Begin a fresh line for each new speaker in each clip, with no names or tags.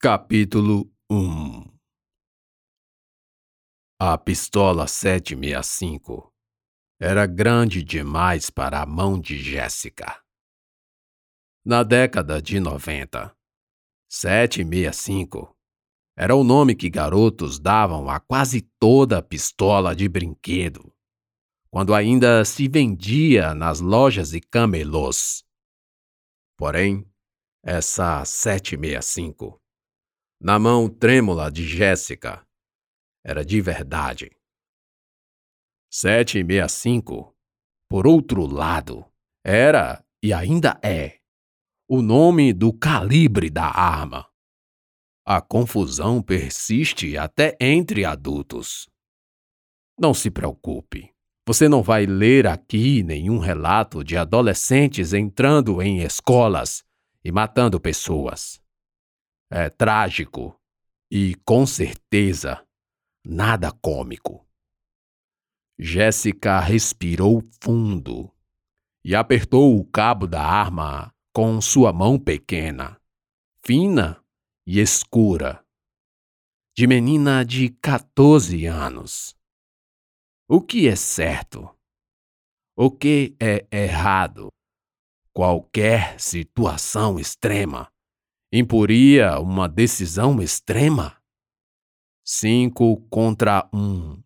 Capítulo 1 A pistola 765 era grande demais para a mão de Jéssica. Na década de 90, 765 era o nome que garotos davam a quase toda pistola de brinquedo, quando ainda se vendia nas lojas e camelôs. Porém, essa 765 na mão trêmula de Jéssica. Era de verdade. 765, por outro lado, era e ainda é o nome do calibre da arma. A confusão persiste até entre adultos. Não se preocupe. Você não vai ler aqui nenhum relato de adolescentes entrando em escolas e matando pessoas é, trágico e, com certeza, nada cômico. Jéssica respirou fundo e apertou o cabo da arma com sua mão pequena, fina e escura, de menina de 14 anos. O que é certo? O que é errado? Qualquer situação extrema imporia uma decisão extrema? Cinco contra um.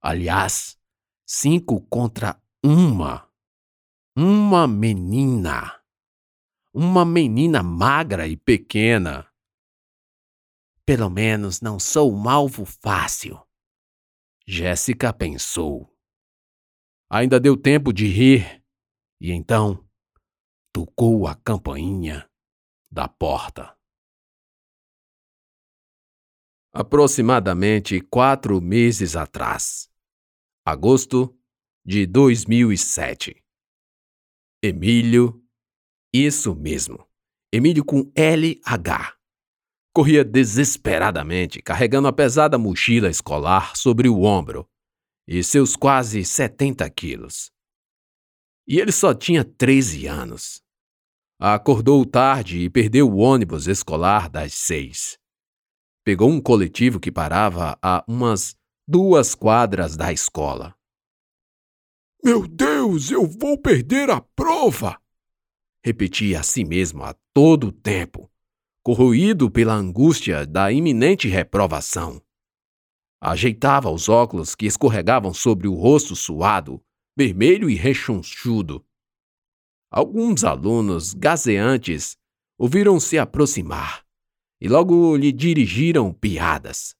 Aliás, cinco contra uma. Uma menina. Uma menina magra e pequena. Pelo menos não sou um alvo fácil. Jéssica pensou. Ainda deu tempo de rir, e então tocou a campainha da porta. Aproximadamente quatro meses atrás, agosto de 2007. Emílio, isso mesmo, Emílio com LH. Corria desesperadamente, carregando a pesada mochila escolar sobre o ombro e seus quase 70 quilos. E ele só tinha 13 anos. Acordou tarde e perdeu o ônibus escolar das seis. Pegou um coletivo que parava a umas duas quadras da escola.
Meu Deus, eu vou perder a prova!
Repetia a si mesmo a todo o tempo, corroído pela angústia da iminente reprovação. Ajeitava os óculos que escorregavam sobre o rosto suado, vermelho e rechonchudo Alguns alunos gazeantes ouviram se aproximar e logo lhe dirigiram piadas.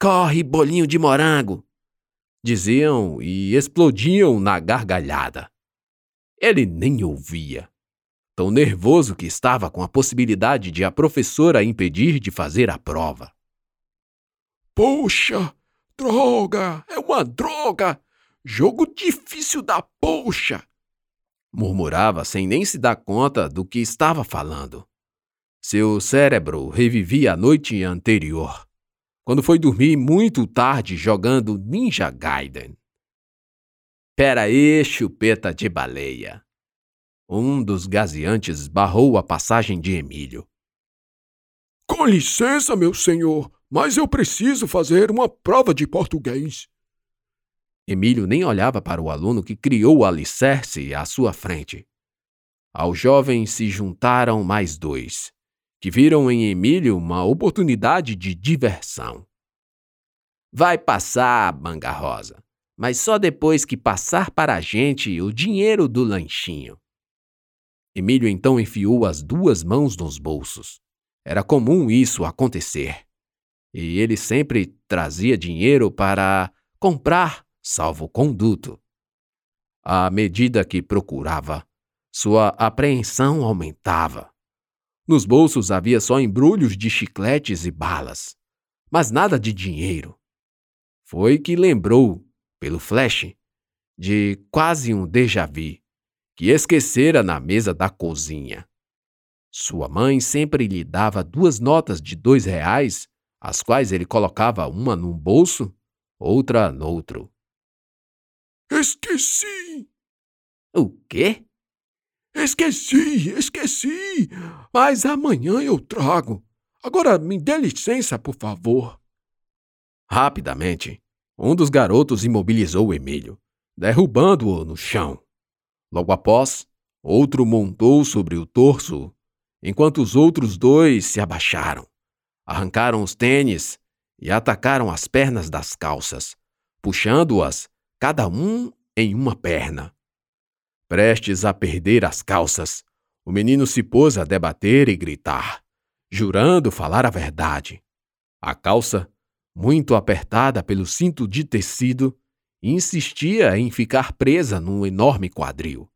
Corre, bolinho de morango! diziam e explodiam na gargalhada. Ele nem ouvia, tão nervoso que estava com a possibilidade de a professora impedir de fazer a prova.
Poxa, droga, é uma droga! Jogo difícil da poxa!
Murmurava sem nem se dar conta do que estava falando. Seu cérebro revivia a noite anterior, quando foi dormir muito tarde jogando Ninja Gaiden. Pera aí, chupeta de baleia. Um dos gazeantes barrou a passagem de Emílio.
Com licença, meu senhor, mas eu preciso fazer uma prova de português.
Emílio nem olhava para o aluno que criou o alicerce à sua frente. Ao jovem se juntaram mais dois, que viram em Emílio uma oportunidade de diversão. Vai passar, Manga Rosa, mas só depois que passar para a gente o dinheiro do lanchinho. Emílio então enfiou as duas mãos nos bolsos. Era comum isso acontecer. E ele sempre trazia dinheiro para comprar salvo-conduto. À medida que procurava, sua apreensão aumentava. Nos bolsos havia só embrulhos de chicletes e balas, mas nada de dinheiro. Foi que lembrou, pelo flash, de quase um déjà vu que esquecera na mesa da cozinha. Sua mãe sempre lhe dava duas notas de dois reais, as quais ele colocava uma num bolso, outra noutro.
Esqueci!
O quê?
Esqueci, esqueci! Mas amanhã eu trago. Agora me dê licença, por favor.
Rapidamente, um dos garotos imobilizou Emílio, derrubando-o no chão. Logo após, outro montou sobre o torso, enquanto os outros dois se abaixaram, arrancaram os tênis e atacaram as pernas das calças, puxando-as, cada um em uma perna. Prestes a perder as calças, o menino se pôs a debater e gritar, jurando falar a verdade. A calça, muito apertada pelo cinto de tecido, insistia em ficar presa num enorme quadril.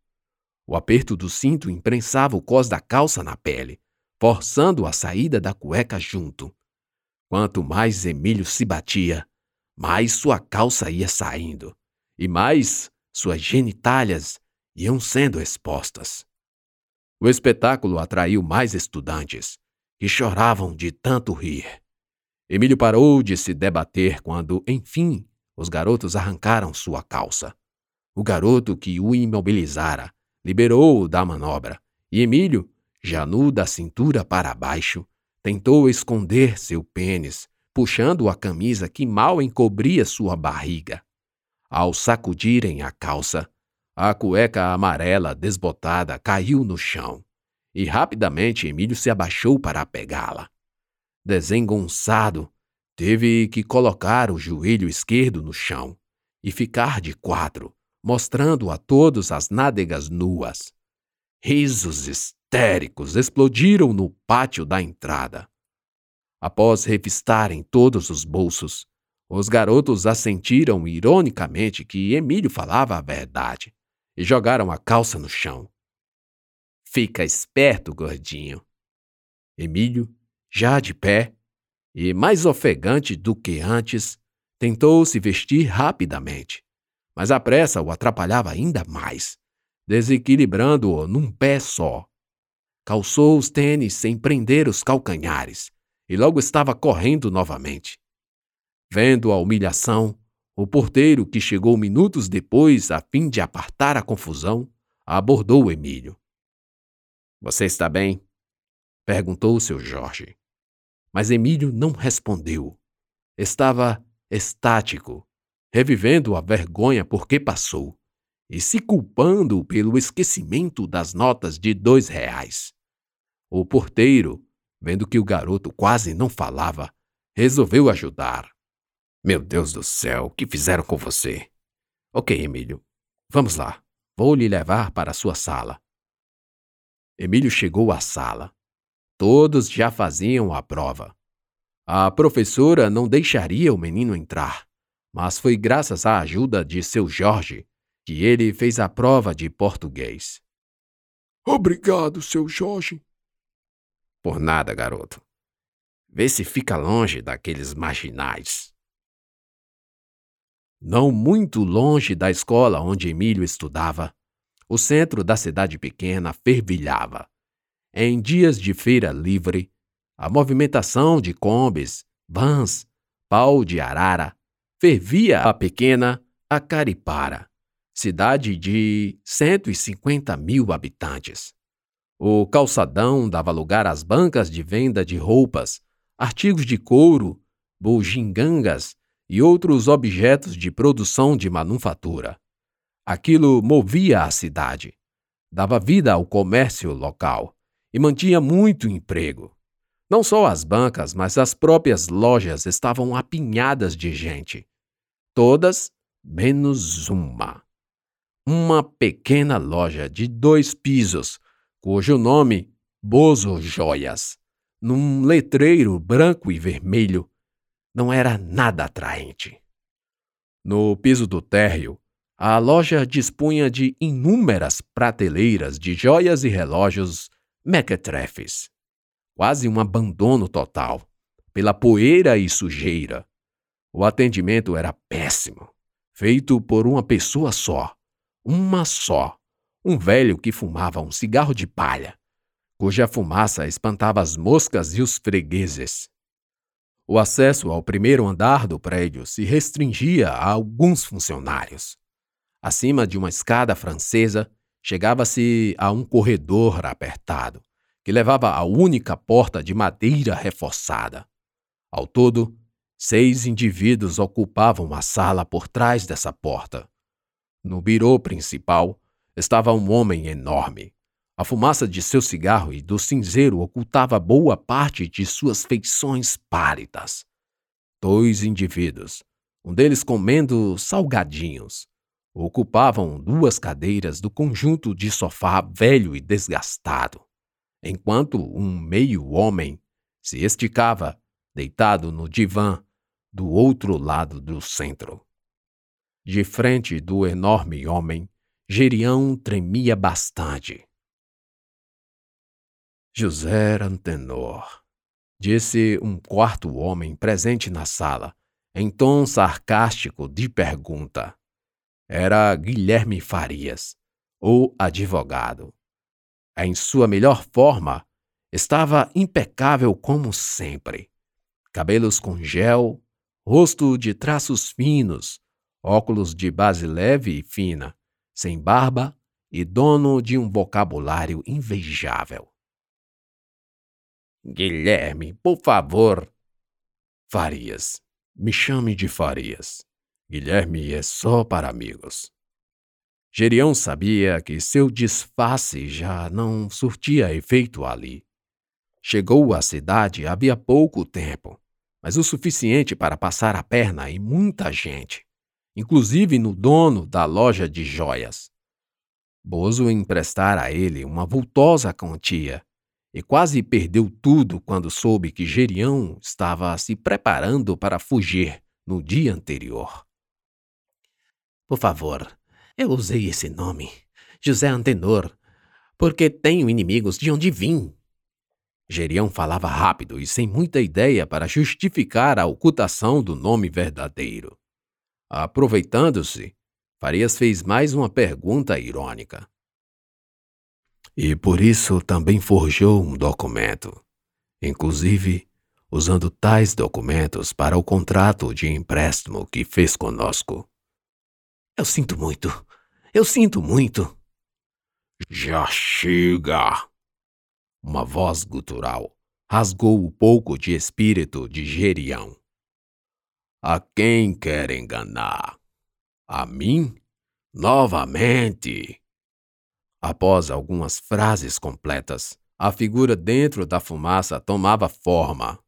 O aperto do cinto imprensava o cós da calça na pele, forçando a saída da cueca junto. Quanto mais Emílio se batia, mais sua calça ia saindo, e mais suas genitálias iam sendo expostas. O espetáculo atraiu mais estudantes, que choravam de tanto rir. Emílio parou de se debater quando, enfim, os garotos arrancaram sua calça. O garoto que o imobilizara liberou-o da manobra, e Emílio, já nu da cintura para baixo, tentou esconder seu pênis, puxando a camisa que mal encobria sua barriga. Ao sacudirem a calça, a cueca amarela desbotada caiu no chão e rapidamente Emílio se abaixou para pegá-la. Desengonçado, teve que colocar o joelho esquerdo no chão e ficar de quatro, mostrando a todos as nádegas nuas. Risos histéricos explodiram no pátio da entrada. Após revistarem todos os bolsos, os garotos assentiram ironicamente que Emílio falava a verdade e jogaram a calça no chão. Fica esperto, gordinho. Emílio, já de pé e mais ofegante do que antes, tentou se vestir rapidamente, mas a pressa o atrapalhava ainda mais, desequilibrando-o num pé só. Calçou os tênis sem prender os calcanhares e logo estava correndo novamente. Vendo a humilhação, o porteiro, que chegou minutos depois a fim de apartar a confusão, abordou Emílio. Você está bem? perguntou seu Jorge. Mas Emílio não respondeu. Estava estático, revivendo a vergonha por que passou e se culpando pelo esquecimento das notas de dois reais. O porteiro, vendo que o garoto quase não falava, resolveu ajudar. Meu Deus do céu, o que fizeram com você? Ok, Emílio. Vamos lá. Vou lhe levar para a sua sala. Emílio chegou à sala. Todos já faziam a prova. A professora não deixaria o menino entrar, mas foi graças à ajuda de seu Jorge que ele fez a prova de português.
Obrigado, seu Jorge.
Por nada, garoto. Vê se fica longe daqueles marginais. Não muito longe da escola onde Emílio estudava, o centro da cidade pequena fervilhava. Em dias de feira livre, a movimentação de combes, vans, pau de arara, fervia a pequena Acaripara, cidade de 150 mil habitantes. O calçadão dava lugar às bancas de venda de roupas, artigos de couro, bugigangas e outros objetos de produção de manufatura. Aquilo movia a cidade, dava vida ao comércio local e mantinha muito emprego. Não só as bancas, mas as próprias lojas estavam apinhadas de gente. Todas menos uma. Uma pequena loja de dois pisos, cujo nome Bozo Joias, num letreiro branco e vermelho, não era nada atraente. No piso do térreo, a loja dispunha de inúmeras prateleiras de joias e relógios mequetrefes. Quase um abandono total, pela poeira e sujeira. O atendimento era péssimo, feito por uma pessoa só, uma só, um velho que fumava um cigarro de palha, cuja fumaça espantava as moscas e os fregueses. O acesso ao primeiro andar do prédio se restringia a alguns funcionários. Acima de uma escada francesa, chegava-se a um corredor apertado, que levava à única porta de madeira reforçada. Ao todo, seis indivíduos ocupavam a sala por trás dessa porta. No birô principal estava um homem enorme. A fumaça de seu cigarro e do cinzeiro ocultava boa parte de suas feições pálidas. Dois indivíduos, um deles comendo salgadinhos, ocupavam duas cadeiras do conjunto de sofá velho e desgastado, enquanto um meio-homem se esticava, deitado no divã, do outro lado do centro. De frente do enorme homem, Gerião tremia bastante. José Antenor, disse um quarto homem presente na sala, em tom sarcástico de pergunta era Guilherme Farias, o advogado. Em sua melhor forma, estava impecável como sempre. Cabelos com gel, rosto de traços finos, óculos de base leve e fina, sem barba e dono de um vocabulário invejável. Guilherme, por favor. Farias. Me chame de Farias. Guilherme é só para amigos. Gerião sabia que seu disfarce já não surtia efeito ali. Chegou à cidade havia pouco tempo, mas o suficiente para passar a perna em muita gente, inclusive no dono da loja de joias. Bozo emprestara a ele uma vultosa quantia e quase perdeu tudo quando soube que Gerião estava se preparando para fugir no dia anterior. Por favor, eu usei esse nome, José Antenor, porque tenho inimigos de onde vim. Gerião falava rápido e sem muita ideia para justificar a ocultação do nome verdadeiro. Aproveitando-se, Farias fez mais uma pergunta irônica. E por isso também forjou um documento, inclusive usando tais documentos para o contrato de empréstimo que fez conosco. Eu sinto muito. Eu sinto muito. Já chega! Uma voz gutural rasgou o pouco de espírito de Gerião. A quem quer enganar? A mim? Novamente! Após algumas frases completas, a figura dentro da fumaça tomava forma.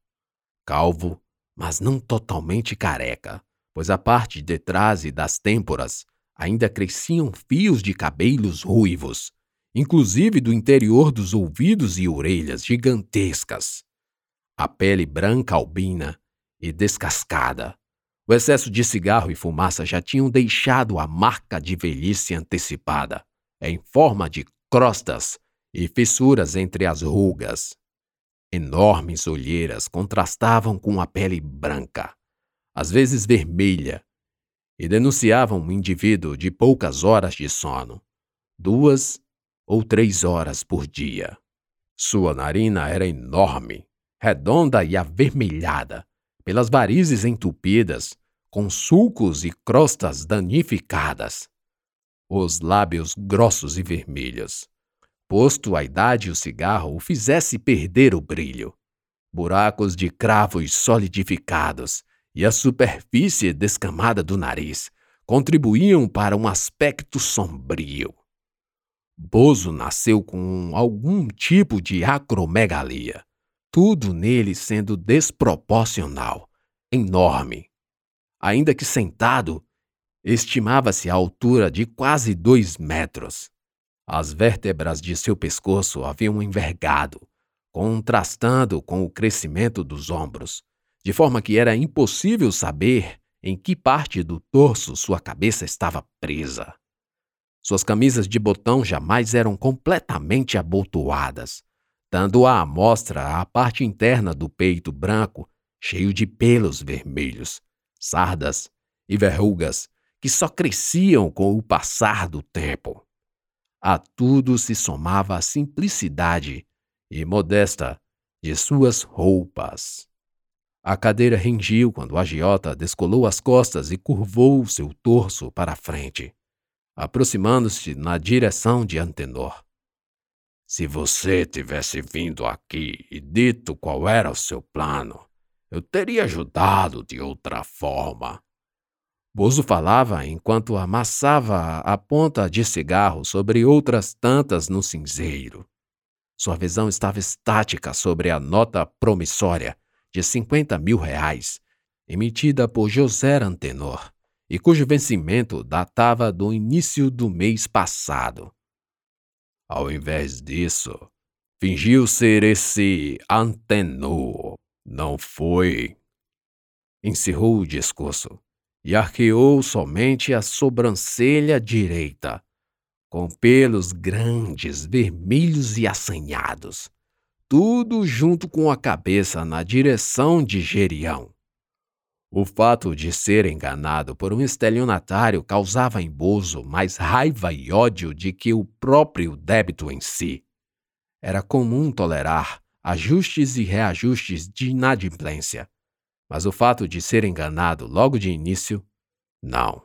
Calvo, mas não totalmente careca, pois a parte de trás e das têmporas ainda cresciam fios de cabelos ruivos, inclusive do interior dos ouvidos e orelhas gigantescas. A pele branca albina e descascada. O excesso de cigarro e fumaça já tinham deixado a marca de velhice antecipada, em forma de crostas e fissuras entre as rugas. Enormes olheiras contrastavam com a pele branca, às vezes vermelha, e denunciavam um indivíduo de poucas horas de sono, duas ou três horas por dia. Sua narina era enorme, redonda e avermelhada, pelas varizes entupidas, com sulcos e crostas danificadas. Os lábios grossos e vermelhos. Posto a idade, o cigarro o fizesse perder o brilho. Buracos de cravos solidificados e a superfície descamada do nariz contribuíam para um aspecto sombrio. Bozo nasceu com algum tipo de acromegalia, tudo nele sendo desproporcional, enorme. Ainda que sentado, estimava-se a altura de quase dois metros. As vértebras de seu pescoço haviam envergado, contrastando com o crescimento dos ombros, de forma que era impossível saber em que parte do torso sua cabeça estava presa. Suas camisas de botão jamais eram completamente abotoadas, dando à mostra a parte interna do peito branco, cheio de pelos vermelhos, sardas e verrugas que só cresciam com o passar do tempo. A tudo se somava a simplicidade e modesta de suas roupas. A cadeira rengiu quando o agiota descolou as costas e curvou seu torso para a frente, aproximando-se na direção de Antenor. Se você tivesse vindo aqui e dito qual era o seu plano, eu teria ajudado de outra forma. Bozo falava enquanto amassava a ponta de cigarro sobre outras tantas no cinzeiro. Sua visão estava estática sobre a nota promissória de 50 mil reais, emitida por José Antenor, e cujo vencimento datava do início do mês passado. Ao invés disso, fingiu ser esse Antenor. Não foi. Encerrou o discurso e arqueou somente a sobrancelha direita, com pelos grandes, vermelhos e assanhados, tudo junto com a cabeça na direção de Gerião. O fato de ser enganado por um estelionatário causava em Bozo mais raiva e ódio de que o próprio débito em si. Era comum tolerar ajustes e reajustes de inadimplência, mas o fato de ser enganado logo de início, não.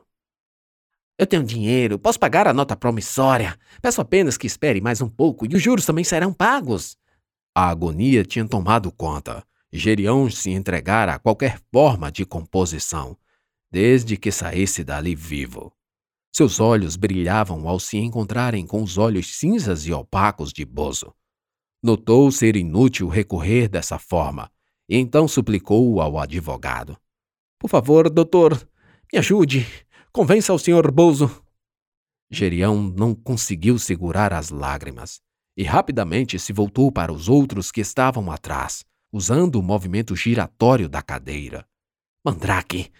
Eu tenho dinheiro, posso pagar a nota promissória. Peço apenas que espere mais um pouco e os juros também serão pagos.
A agonia tinha tomado conta Gerião se entregara a qualquer forma de composição, desde que saísse dali vivo. Seus olhos brilhavam ao se encontrarem com os olhos cinzas e opacos de Bozo. Notou ser inútil recorrer dessa forma, e então suplicou ao advogado.
Por favor, doutor, me ajude. Convença o senhor Bozo.
Gerião não conseguiu segurar as lágrimas e rapidamente se voltou para os outros que estavam atrás, usando o movimento giratório da cadeira.
Mandrake,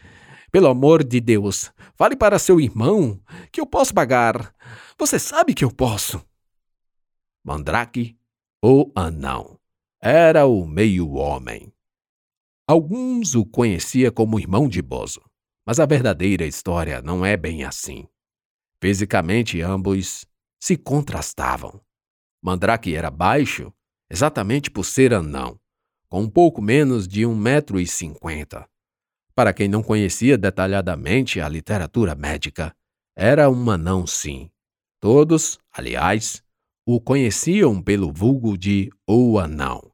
pelo amor de Deus, fale para seu irmão que eu posso pagar. Você sabe que eu posso.
Mandrake, o anão, era o meio-homem. Alguns o conhecia como irmão de Bozo, mas a verdadeira história não é bem assim. Fisicamente, ambos se contrastavam. Mandrake era baixo exatamente por ser anão, com um pouco menos de um metro e cinquenta. Para quem não conhecia detalhadamente a literatura médica, era um anão sim. Todos, aliás, o conheciam pelo vulgo de o anão.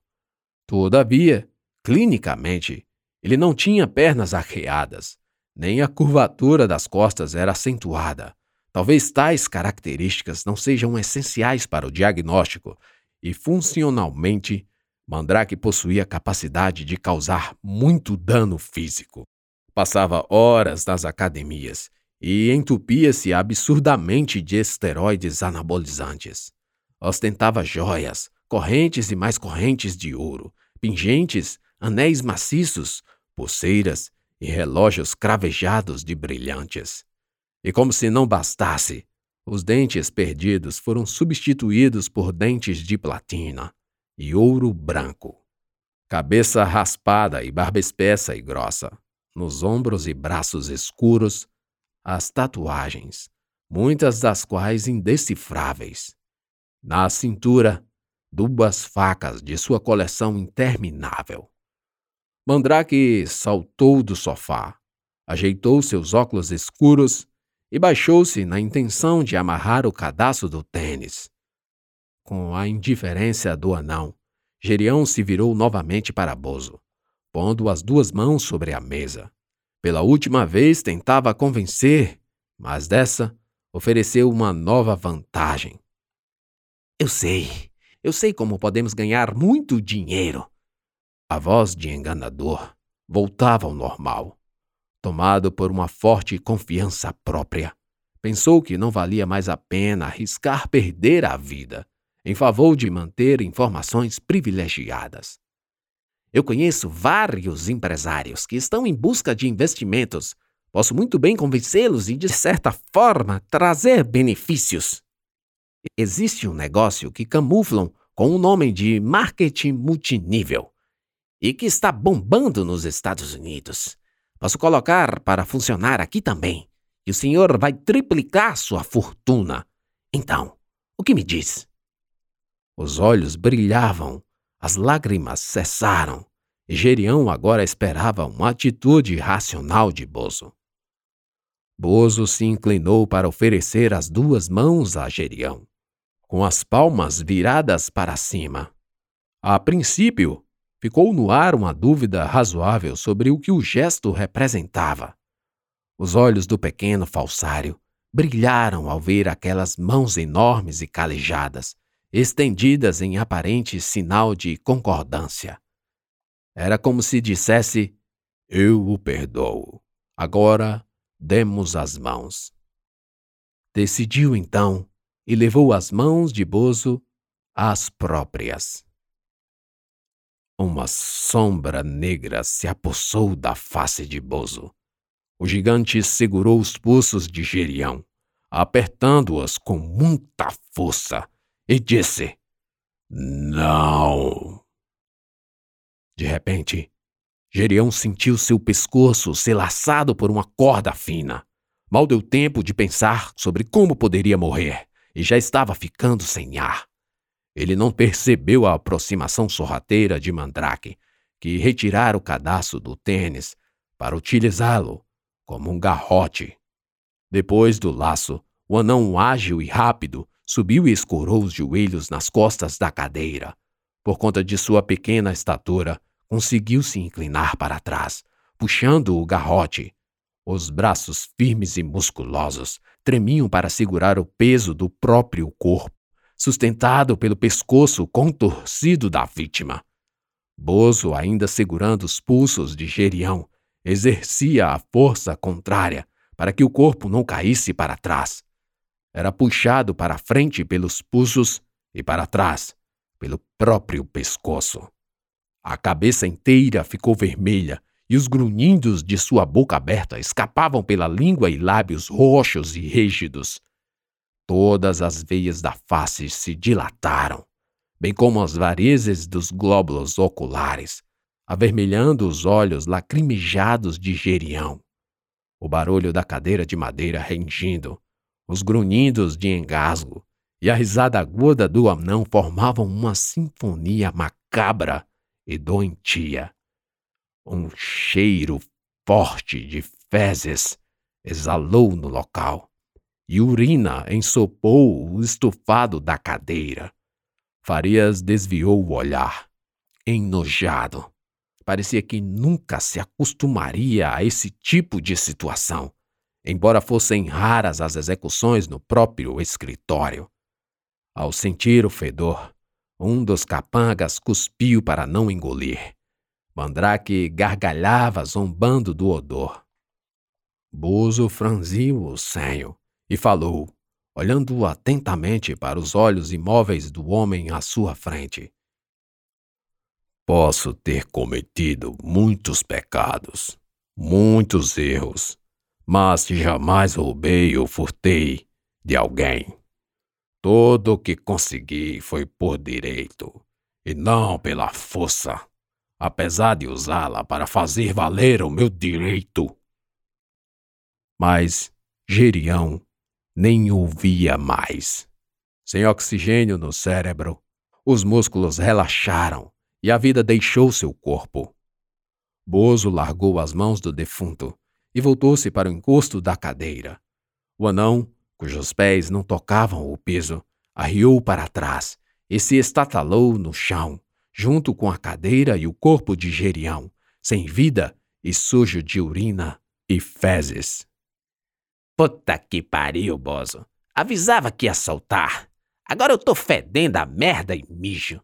Todavia, clinicamente, ele não tinha pernas arqueadas, nem a curvatura das costas era acentuada. Talvez tais características não sejam essenciais para o diagnóstico e funcionalmente Mandrake possuía capacidade de causar muito dano físico. Passava horas nas academias e entupia-se absurdamente de esteroides anabolizantes. Ostentava joias, correntes e mais correntes de ouro, pingentes, anéis maciços, pulseiras e relógios cravejados de brilhantes. E como se não bastasse, os dentes perdidos foram substituídos por dentes de platina e ouro branco. Cabeça raspada e barba espessa e grossa. Nos ombros e braços escuros, as tatuagens, muitas das quais indecifráveis. Na cintura, duas facas de sua coleção interminável. Mandrake saltou do sofá, ajeitou seus óculos escuros e baixou-se na intenção de amarrar o cadastro do tênis com a indiferença do anão, Gerião se virou novamente para Bozo, pondo as duas mãos sobre a mesa. Pela última vez tentava convencer, mas dessa ofereceu uma nova vantagem.
Eu sei, eu sei como podemos ganhar muito dinheiro.
A voz de enganador voltava ao normal. Tomado por uma forte confiança própria, pensou que não valia mais a pena arriscar perder a vida em favor de manter informações privilegiadas. Eu conheço vários empresários que estão em busca de investimentos. Posso muito bem convencê-los e, de certa forma, trazer benefícios. Existe um negócio que camuflam com o nome de marketing multinível e que está bombando nos Estados Unidos. Posso colocar para funcionar aqui também e o senhor vai triplicar sua fortuna. Então, o que me diz? Os olhos brilhavam, as lágrimas cessaram, e Gerião agora esperava uma atitude racional de Bozo. Bozo se inclinou para oferecer as duas mãos a Gerião. com as palmas viradas para cima. A princípio, ficou no ar uma dúvida razoável sobre o que o gesto representava. Os olhos do pequeno falsário brilharam ao ver aquelas mãos enormes e calejadas, estendidas em aparente sinal de concordância. Era como se dissesse: Eu o perdoo. Agora demos as mãos. Decidiu então e levou as mãos de Bozo às próprias. Uma sombra negra se apossou da face de Bozo. O gigante segurou os pulsos de Gerião, apertando-os com muita força, e disse: Não! De repente, Gerião sentiu seu pescoço ser laçado por uma corda fina. Mal deu tempo de pensar sobre como poderia morrer e já estava ficando sem ar. Ele não percebeu a aproximação sorrateira de Mandrake, que retirara o cadastro do tênis para utilizá-lo como um garrote. Depois do laço, o anão ágil e rápido subiu e escorou os joelhos nas costas da cadeira. Por conta de sua pequena estatura, conseguiu se inclinar para trás, puxando o garrote. Os braços firmes e musculosos tremiam para segurar o peso do próprio corpo, sustentado pelo pescoço contorcido da vítima. Bozo, ainda segurando os pulsos de Gerião, exercia a força contrária para que o corpo não caísse para trás. Era puxado para frente pelos pulsos e para trás pelo próprio pescoço. A cabeça inteira ficou vermelha e os grunhidos de sua boca aberta escapavam pela língua e lábios roxos e rígidos. Todas as veias da face se dilataram, bem como as varizes dos glóbulos oculares, avermelhando os olhos lacrimejados de Gerião. O barulho da cadeira de madeira rengindo, os grunhidos de engasgo e a risada aguda do anão formavam uma sinfonia macabra e doentia. Um cheiro forte de fezes exalou no local e urina ensopou o estofado da cadeira. Farias desviou o olhar, enojado parecia que nunca se acostumaria a esse tipo de situação, embora fossem raras as execuções no próprio escritório. Ao sentir o fedor, um dos capangas cuspiu para não engolir. Mandrake gargalhava zombando do odor. Bozo franziu o senho e falou, olhando atentamente para os olhos imóveis do homem à sua frente. Posso ter cometido muitos pecados, muitos erros, mas jamais roubei ou furtei de alguém. Tudo o que consegui foi por direito e não pela força, apesar de usá-la para fazer valer o meu direito. Mas Gerião nem ouvia mais. Sem oxigênio no cérebro, os músculos relaxaram e a vida deixou seu corpo. Bozo largou as mãos do defunto e voltou-se para o encosto da cadeira. O anão, cujos pés não tocavam o piso, arriou para trás e se estatalou no chão, junto com a cadeira e o corpo de Gerião, sem vida e sujo de urina e fezes.
Puta que pariu, Bozo. Avisava que ia soltar. Agora eu tô fedendo a merda e mijo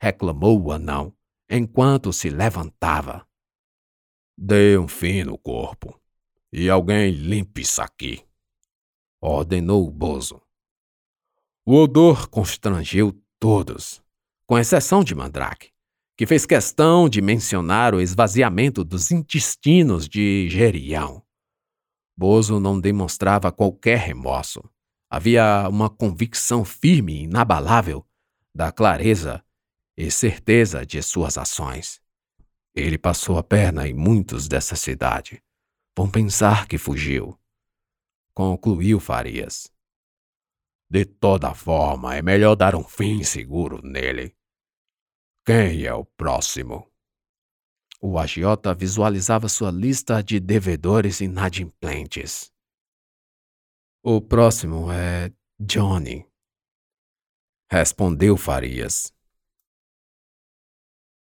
reclamou o anão, enquanto se levantava. Dê um fim no corpo, e alguém limpe isso aqui, ordenou o Bozo. O odor constrangeu todos, com exceção de Mandrake, que fez questão de mencionar o esvaziamento dos intestinos de Gerião. Bozo não demonstrava qualquer remorso. Havia uma convicção firme e inabalável da clareza e certeza de suas ações. Ele passou a perna em muitos dessa cidade. Vão pensar que fugiu. Concluiu Farias. De toda forma, é melhor dar um fim seguro nele. Quem é o próximo? O agiota visualizava sua lista de devedores inadimplentes. O próximo é Johnny. respondeu Farias.